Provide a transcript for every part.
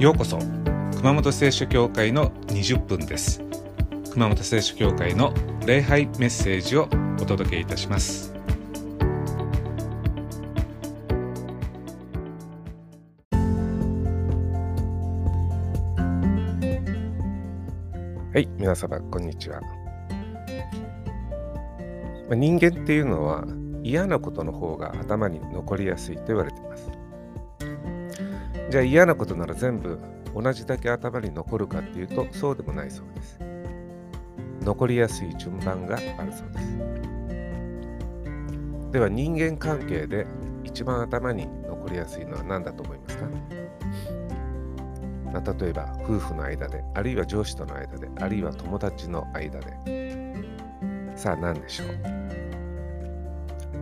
ようこそ熊本聖書教会の20分です熊本聖書教会の礼拝メッセージをお届けいたしますはい、皆様、こんにちは。人間っていうのは嫌なことの方が頭に残りやすいと言われて。じゃあ嫌なことなら全部同じだけ頭に残るかっていうとそうでもないそうです。残りやすい順番があるそうです。では人間関係で一番頭に残りやすいのは何だと思いますか、まあ、例えば夫婦の間で、あるいは上司との間で、あるいは友達の間で。さあ何でしょう？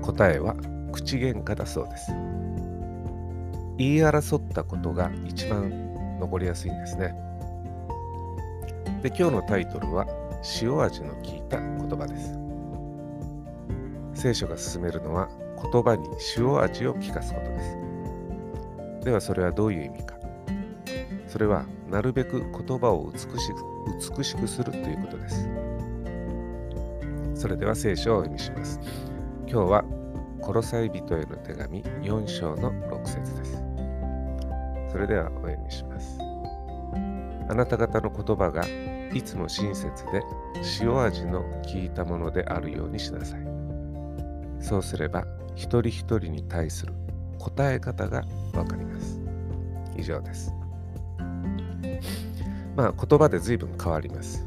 答えは口喧嘩だそうです。言い争ったことが一番残りやすいんですね。で、今日のタイトルは塩味の効いた言葉です。聖書が進めるのは言葉に塩味を効かすことです。ではそれはどういう意味か。それはなるべく言葉を美しく美しくするということです。それでは聖書をお読みします。今日はコロサイ人への手紙4章の6節です。それではお読みします。あなた方の言葉がいつも親切で塩味の効いたものであるようにしなさい。そうすれば一人一人に対する答え方がわかります。以上です。まあ言葉で随分変わります。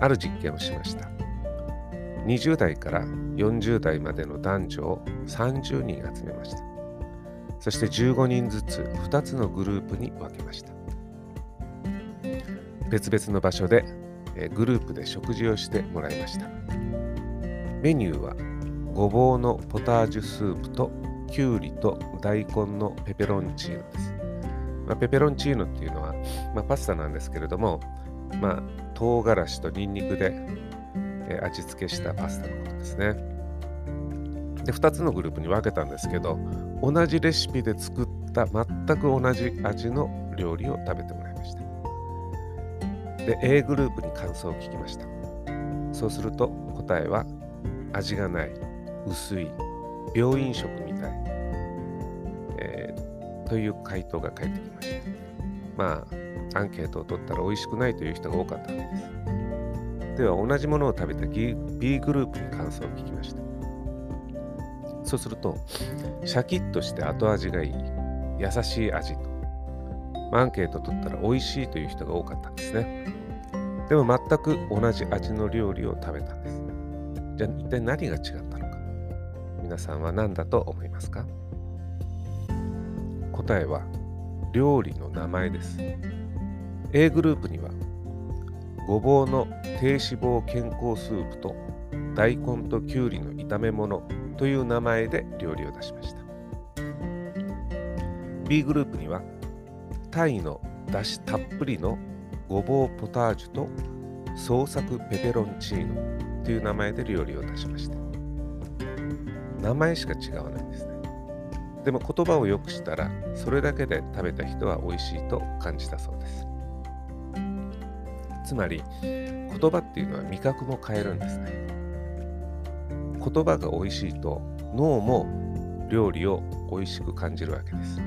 ある実験をしました。20代から40代までの男女を30人集めました。そして15人ずつ2つのグループに分けました。別々の場所でグループで食事をしてもらいました。メニューはごぼうのポタージュスープときゅうりと大根のペペロンチーノです。まあ、ペペロンチーノっていうのは、まあ、パスタなんですけれども、まあ、唐辛子とニンニクで味付けしたパスタのことですね。で、2つのグループに分けたんですけど、同じレシピで作った全く同じ味の料理を食べてもらいました。で、A グループに感想を聞きました。そうすると答えは味がない、薄い、病院食みたい、えー、という回答が返ってきました。まあ、アンケートを取ったら美味しくないという人が多かったわけです。では同じものを食べた B グループに感想を聞きました。そうすると、シャキッとして後味がいい、優しい味と。アンケート取ったら美味しいという人が多かったんですね。でも全く同じ味の料理を食べたんです。じゃあ一体何が違ったのか。皆さんは何だと思いますか？答えは料理の名前です。A グループにはごぼうの低脂肪健康スープと大根ときゅうりの炒め物という名前で料理を出しました。B グループにはタイのだしたっぷりのごぼうポタージュと創作ペペロンチーノという名前で料理を出しました。名前しか違わないんですね。でも言葉をよくしたらそれだけで食べた人は美味しいと感じたそうです。つまり言葉っていうのは味覚も変えるんですね。言葉が美味しいと脳も料理を美味しく感じるわけです。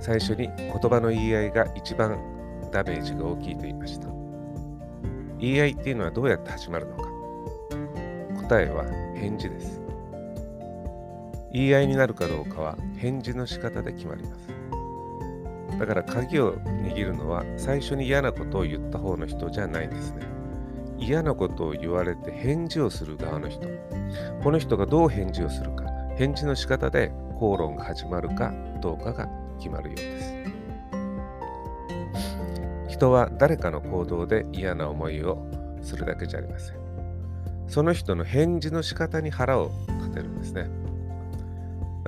最初に言葉の言い合いが一番ダメージが大きいと言いました。言い合いっていうのはどうやって始まるのか。答えは返事です。言い合いになるかどうかは返事の仕方で決まります。だから鍵を握るのは最初に嫌なことを言った方の人じゃないんですね。嫌なことを言われて返事をする側の人。この人がどう返事をするか、返事の仕方で口論が始まるかどうかが決まるようです。人は誰かの行動で嫌な思いをするだけじゃありません。その人の返事の仕方に腹を立てるんですね。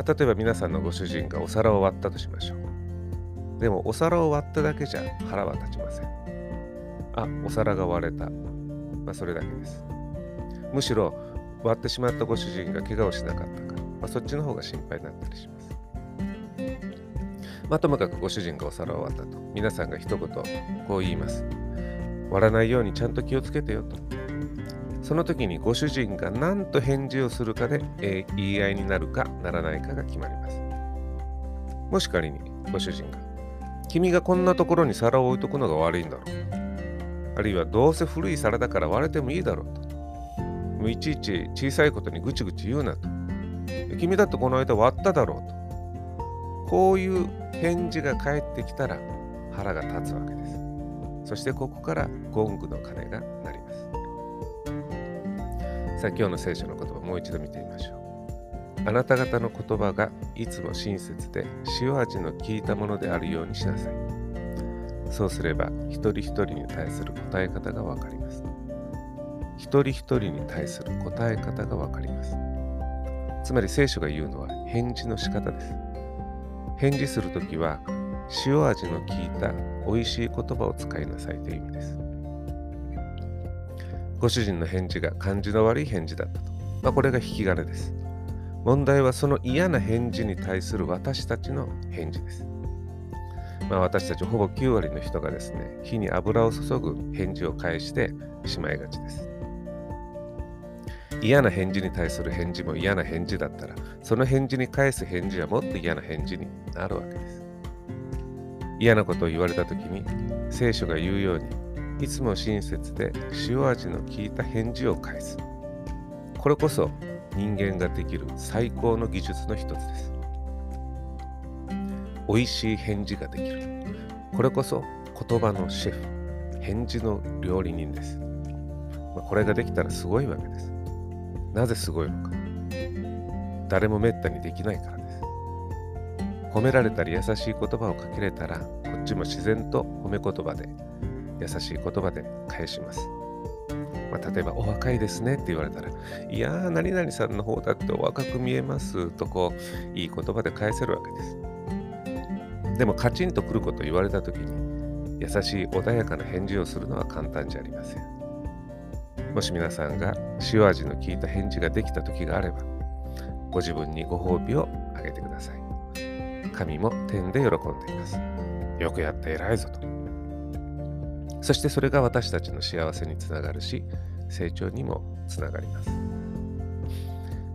例えば皆さんのご主人がお皿を割ったとしましょう。でもお皿を割っただけじゃ腹は立ちません。あ、お皿が割れた。まあ、それだけです。むしろ割ってしまったご主人が怪我をしなかったか、まあ、そっちの方が心配になったりします。まあ、ともかくご主人がお皿を割ったと。皆さんが一言こう言います。割らないようにちゃんと気をつけてよと。その時にご主人が何と返事をするかで、えー、言い合いになるかならないかが決まります。もし仮にご主人が、君がこんなところに皿を置いとくのが悪いんだろう。あるいはどうせ古い皿だから割れてもいいだろうと。もういちいち小さいことにぐちぐち言うなと。君だってこの間割っただろうと。こういう返事が返ってきたら腹が立つわけです。そしてここからゴングの鐘が鳴ります。さあ今日の聖書の言葉もう一度見てみましょう。あなた方の言葉がいつも親切で塩味の効いたものであるようにしなさい。そうすれば一人一人に対する答え方がわかります。一人一人に対する答え方がわかります。つまり聖書が言うのは返事の仕方です。返事するときは塩味の効いた美味しい言葉を使いなさいという意味です。ご主人の返事が感じの悪い返事だったと。まあ、これが引き金です。問題はその嫌な返事に対する私たちの返事です。まあ、私たちほぼ9割の人がですね、火に油を注ぐ返事を返してしまいがちです。嫌な返事に対する返事も嫌な返事だったら、その返事に返す返事はもっと嫌な返事になるわけです。嫌なことを言われた時に、聖書が言うように、いつも親切で塩味の効いた返事を返す。これこそ人間ができる最高の技術の一つです。美味しい返事ができる。これこそ言葉のシェフ、返事の料理人です。まあ、これができたらすごいわけです。なぜすごいのか。誰もめったにできないからです。褒められたり優しい言葉をかけれたら、こっちも自然と褒め言葉で、優しい言葉で返します。まあ、例えば、お若いですねって言われたら、いやー、何々さんの方だってお若く見えますと、こう、いい言葉で返せるわけです。でも、カチンとくること言われたときに、優しい穏やかな返事をするのは簡単じゃありません。もし皆さんが塩味の効いた返事ができた時があれば、ご自分にご褒美をあげてください。神も天で喜んでいます。よくやって偉いぞと。そしてそれが私たちの幸せにつながるし、成長にもつながります。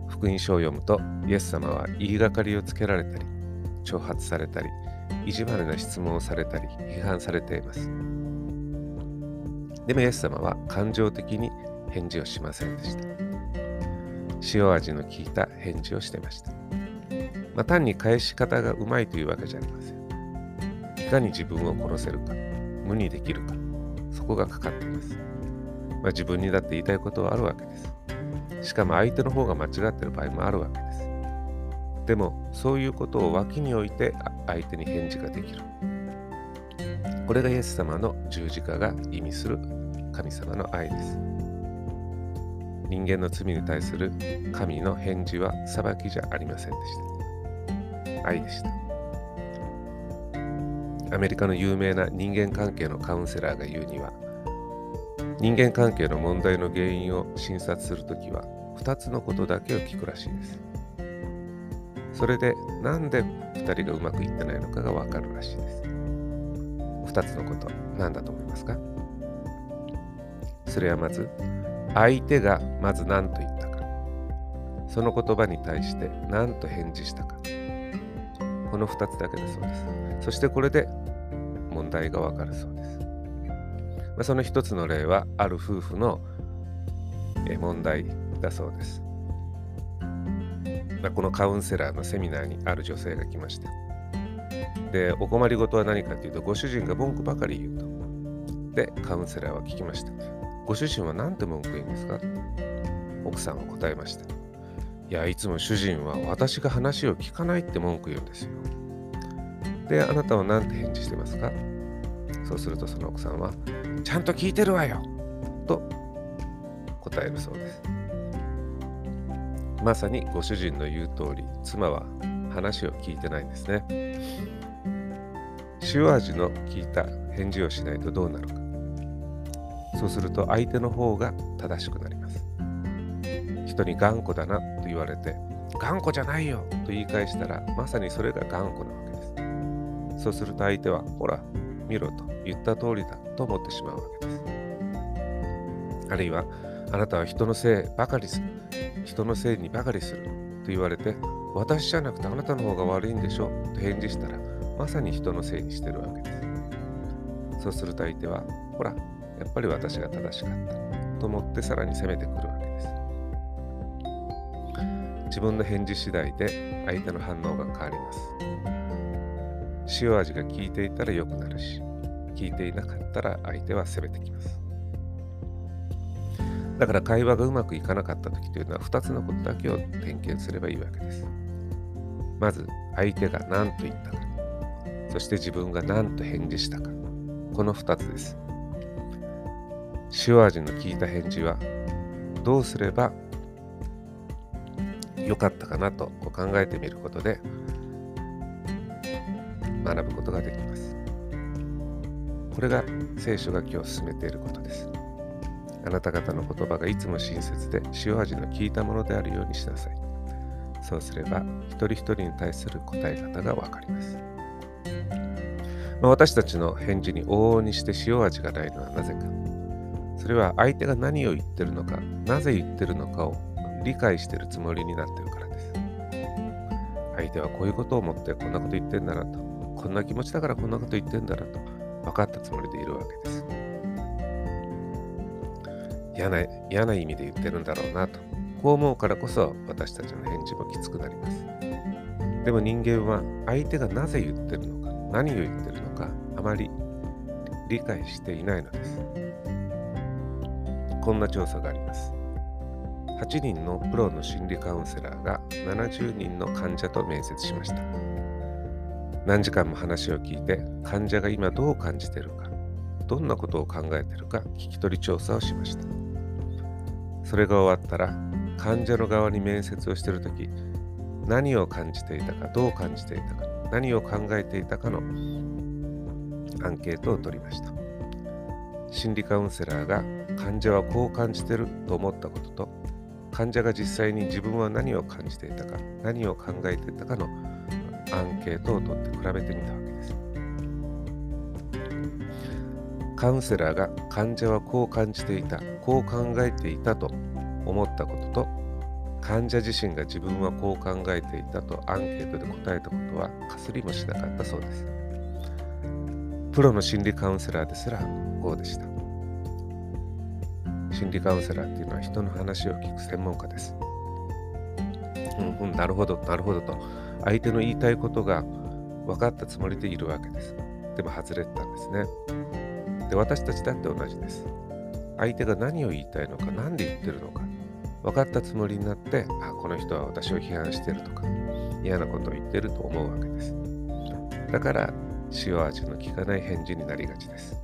福音書を読むと、イエス様は言いがかりをつけられたり、挑発されたり、意地悪な質問をされたり、批判されています。でもイエス様は感情的に返事をしませんでした。塩味の効いた返事をしてました。まあ、単に返し方がうまいというわけじゃありません。いかに自分を殺せるか、無にできるか、そこがかかっています。まあ、自分にだって言いたいことはあるわけです。しかも相手の方が間違ってる場合もあるわけです。でも、そういうことを脇に置いて相手に返事ができる。これがイエス様の十字架が意味する神様の愛です。人間の罪に対する神の返事は裁きじゃありませんでした。愛でした。アメリカの有名な人間関係のカウンセラーが言うには、人間関係の問題の原因を診察するときは2つのことだけを聞くらしいです。それでなんで2人がうまくいってないのかがわかるらしいです。2つのこと、何だと思いますか？それはまず、相手がまず何と言ったか、その言葉に対して何と返事したか、この2つだけだそうです。そしてこれで問題がわかるそうです。まあ、その一つの例は、ある夫婦の問題だそうです。ま、このカウンセラーのセミナーにある女性が来ました。で、お困りごとは何かというと、ご主人が文句ばかり言うと。で、カウンセラーは聞きました。ご主人は何て文句言うんですか？奥さんは答えました。いや、いつも主人は私が話を聞かないって文句言うんですよ。で、あなたは何て返事してますか？そうするとその奥さんは、ちゃんと聞いてるわよと答えるそうです。まさにご主人の言う通り、妻は話を聞いてないんですね。塩味の効いた返事をしないとどうなるか。そうすると相手の方が正しくなります。人に頑固だなと言われて、頑固じゃないよと言い返したら、まさにそれが頑固なわけです。そうすると相手は、ほら、見ろと言った通りだと思ってしまうわけです。あるいは、あなたは人のせいばかりする。人のせいにばかりする。と言われて、私じゃなくてあなたの方が悪いんでしょと返事したら、まさに人のせいにしてるわけです。そうすると相手は、ほら、やっぱり私が正しかった。と思ってさらに責めてくるわけです。自分の返事次第で相手の反応が変わります。塩味が効いていたら良くなるし、効いていなかったら相手は責めてきます。だから会話がうまくいかなかった時というのは2つのことだけを点検すればいいわけです。まず相手が何と言ったか、そして自分が何と返事したか、この2つです。塩味の効いた返事はどうすれば良かったかなと考えてみることで学ぶことができます。これが聖書が今日進めていることです。あなた方の言葉がいつも親切で塩味の効いたものであるようにしなさい。そうすれば一人一人に対する答え方がわかります。まあ、私たちの返事に往々にして塩味がないのはなぜか。それは相手が何を言ってるのか、なぜ言ってるのかを理解してるつもりになってるからです。相手はこういうことを思ってこんなこと言ってんだなと、こんな気持ちだからこんなこと言ってんだなと分かったつもりでいるわけです。嫌な嫌な意味で言ってるんだろうなと、こう思うからこそ私たちの返事もきつくなります。でも人間は相手がなぜ言ってるのか、何を言ってるのか、あまり理解していないのです。こんな調査があります。8人のプロの心理カウンセラーが70人の患者と面接しました。何時間も話を聞いて患者が今どう感じているか、どんなことを考えているか聞き取り調査をしました。それが終わったら患者の側に面接をしているとき何を感じていたかどう感じていたか何を考えていたかのアンケートを取りました。心理カウンセラーが患者はこう感じてると思ったことと患者が実際に自分は何を感じていたか何を考えていたかのアンケートを取って比べてみた。カウンセラーが患者はこう感じていたこう考えていたと思ったことと患者自身が自分はこう考えていたとアンケートで答えたことはかすりもしなかったそうですプロの心理カウンセラーですらこうでした心理カウンセラーっていうのは人の話を聞く専門家です。うんうん、なるほど、なるほどと、相手の言いたいことが分かったつもりでいるわけです。でも外れてたんですね。で、私たちだって同じです。相手が何を言いたいのか、何で言ってるのか、分かったつもりになって、あ、この人は私を批判してるとか、嫌なことを言ってると思うわけです。だから、塩味の効かない返事になりがちです。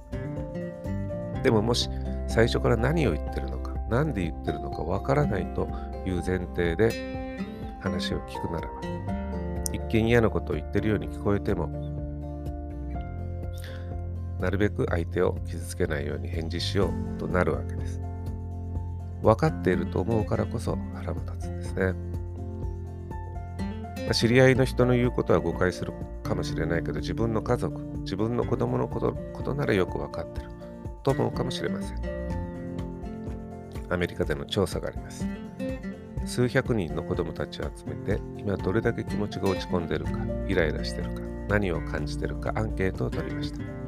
でももし最初から何を言ってるのか、何で言ってるのかわからないという前提で話を聞くならば、一見嫌なことを言ってるように聞こえても、なるべく相手を傷つけないように返事しようとなるわけです。分かっていると思うからこそ腹も立つんですね。知り合いの人の言うことは誤解するかもしれないけど、自分の家族、自分の子供のことことならよく分かってると思うかもしれません。アメリカでの調査があります。数百人の子供たちを集めて、今どれだけ気持ちが落ち込んでるか、イライラしてるか、何を感じてるかアンケートを取りました。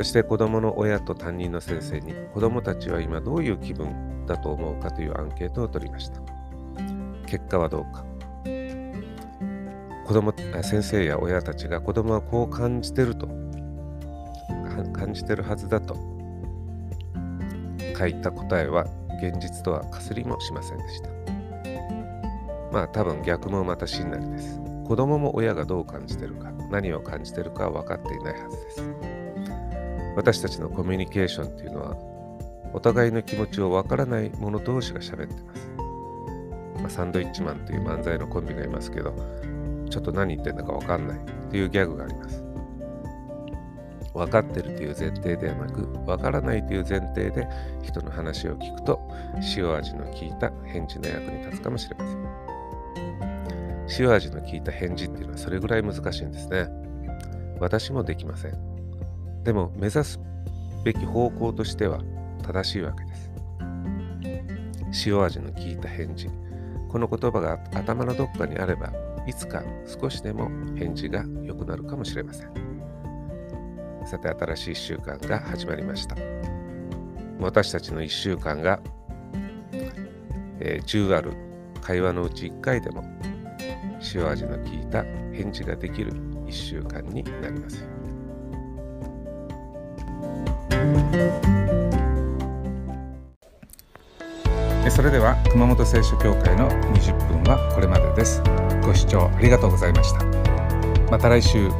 そして子供の親と担任の先生に子供たちは今どういう気分だと思うかというアンケートを取りました。結果はどうか。子供先生や親たちが子供はこう感じてると感じてるはずだと書いた答えは現実とはかすりもしませんでした。まあ多分逆もまた真なりです。子供も親がどう感じてるか、何を感じてるかは分かっていないはずです。私たちのコミュニケーションっていうのは、お互いの気持ちを分からない者同士が喋ってます。まあ、サンドイッチマンという漫才のコンビがいますけど、ちょっと何言ってんだか分かんないっていうギャグがあります。分かってるという前提ではなく分からないという前提で人の話を聞くと塩味の効いた返事の役に立つかもしれません塩味の効いた返事っていうのはそれぐらい難しいんですね私もできません。でも目指すべき方向としては正しいわけです。塩味の効いた返事。この言葉が頭のどっかにあれば、いつか少しでも返事が良くなるかもしれません。さて、新しい1週間が始まりました。私たちの1週間が、えー、10ある会話のうち1回でも塩味の効いた返事ができる1週間になります。それでは熊本聖書協会の20分はこれまでです。ご視聴ありがとうございました。また来週